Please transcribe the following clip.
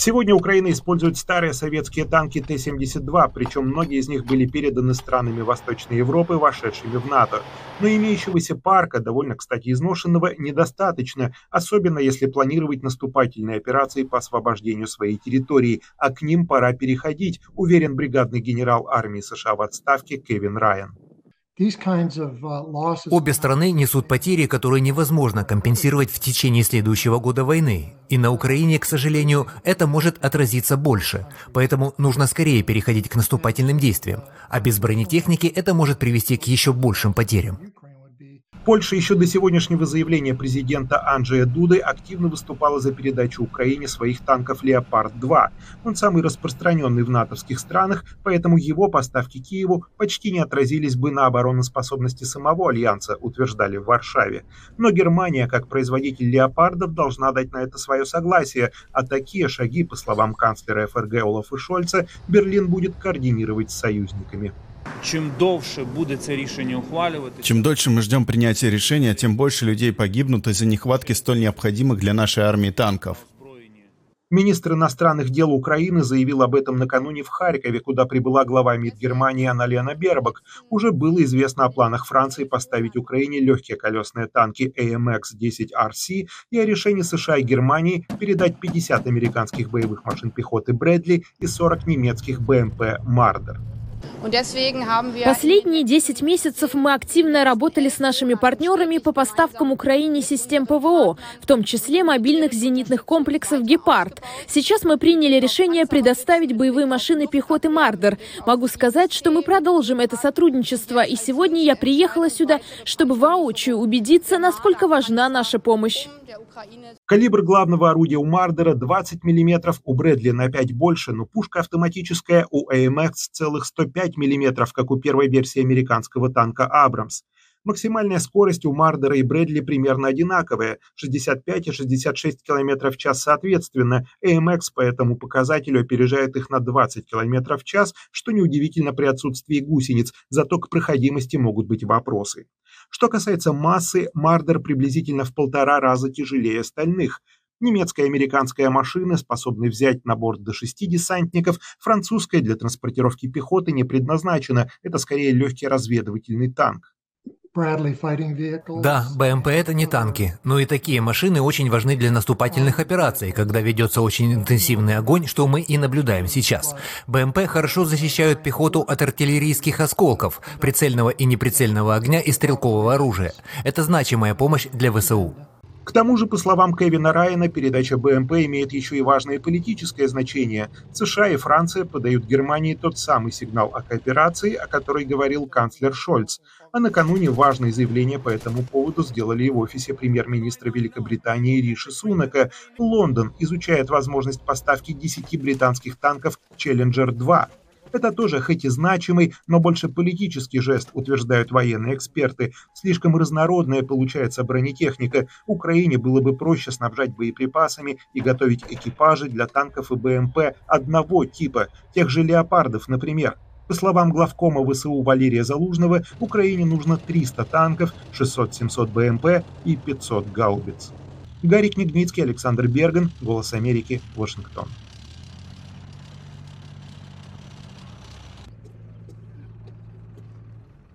Сегодня Украина использует старые советские танки Т-72, причем многие из них были переданы странами Восточной Европы, вошедшими в НАТО. Но имеющегося парка, довольно, кстати, изношенного, недостаточно, особенно если планировать наступательные операции по освобождению своей территории, а к ним пора переходить, уверен бригадный генерал армии США в отставке Кевин Райан. Uh, Обе страны несут потери, которые невозможно компенсировать в течение следующего года войны. И на Украине, к сожалению, это может отразиться больше. Поэтому нужно скорее переходить к наступательным действиям. А без бронетехники это может привести к еще большим потерям. Польша еще до сегодняшнего заявления президента Анджея Дуды активно выступала за передачу Украине своих танков «Леопард-2». Он самый распространенный в натовских странах, поэтому его поставки Киеву почти не отразились бы на обороноспособности самого Альянса, утверждали в Варшаве. Но Германия, как производитель «Леопардов», должна дать на это свое согласие, а такие шаги, по словам канцлера ФРГ Олафа Шольца, Берлин будет координировать с союзниками. Чем дольше будет это решение ухваливать... Чем дольше мы ждем принятия решения, тем больше людей погибнут из-за нехватки столь необходимых для нашей армии танков. Министр иностранных дел Украины заявил об этом накануне в Харькове, куда прибыла глава МИД Германии Аналена Бербак. Уже было известно о планах Франции поставить Украине легкие колесные танки AMX-10RC и о решении США и Германии передать 50 американских боевых машин пехоты Брэдли и 40 немецких БМП «Мардер». Последние 10 месяцев мы активно работали с нашими партнерами по поставкам Украине систем ПВО, в том числе мобильных зенитных комплексов «Гепард». Сейчас мы приняли решение предоставить боевые машины пехоты «Мардер». Могу сказать, что мы продолжим это сотрудничество, и сегодня я приехала сюда, чтобы воочию убедиться, насколько важна наша помощь. Калибр главного орудия у Мардера 20 мм, у Брэдли на 5 больше, но пушка автоматическая у AMX целых 105 мм, как у первой версии американского танка «Абрамс». Максимальная скорость у Мардера и Брэдли примерно одинаковая – 65 и 66 км в час соответственно. AMX по этому показателю опережает их на 20 км в час, что неудивительно при отсутствии гусениц, зато к проходимости могут быть вопросы. Что касается массы, Мардер приблизительно в полтора раза тяжелее остальных. Немецкая и американская машины способны взять на борт до шести десантников, французская для транспортировки пехоты не предназначена, это скорее легкий разведывательный танк. Да, БМП это не танки, но и такие машины очень важны для наступательных операций, когда ведется очень интенсивный огонь, что мы и наблюдаем сейчас. БМП хорошо защищают пехоту от артиллерийских осколков, прицельного и неприцельного огня и стрелкового оружия. Это значимая помощь для ВСУ. К тому же, по словам Кевина Райана, передача БМП имеет еще и важное политическое значение. США и Франция подают Германии тот самый сигнал о кооперации, о которой говорил канцлер Шольц. А накануне важное заявление по этому поводу сделали и в офисе премьер-министра Великобритании Риши Сунака. Лондон изучает возможность поставки 10 британских танков «Челленджер-2». Это тоже хоть и значимый, но больше политический жест, утверждают военные эксперты. Слишком разнородная получается бронетехника. Украине было бы проще снабжать боеприпасами и готовить экипажи для танков и БМП одного типа, тех же «Леопардов», например. По словам главкома ВСУ Валерия Залужного, Украине нужно 300 танков, 600-700 БМП и 500 гаубиц. Гарик Книгницкий, Александр Берган, «Голос Америки», Вашингтон.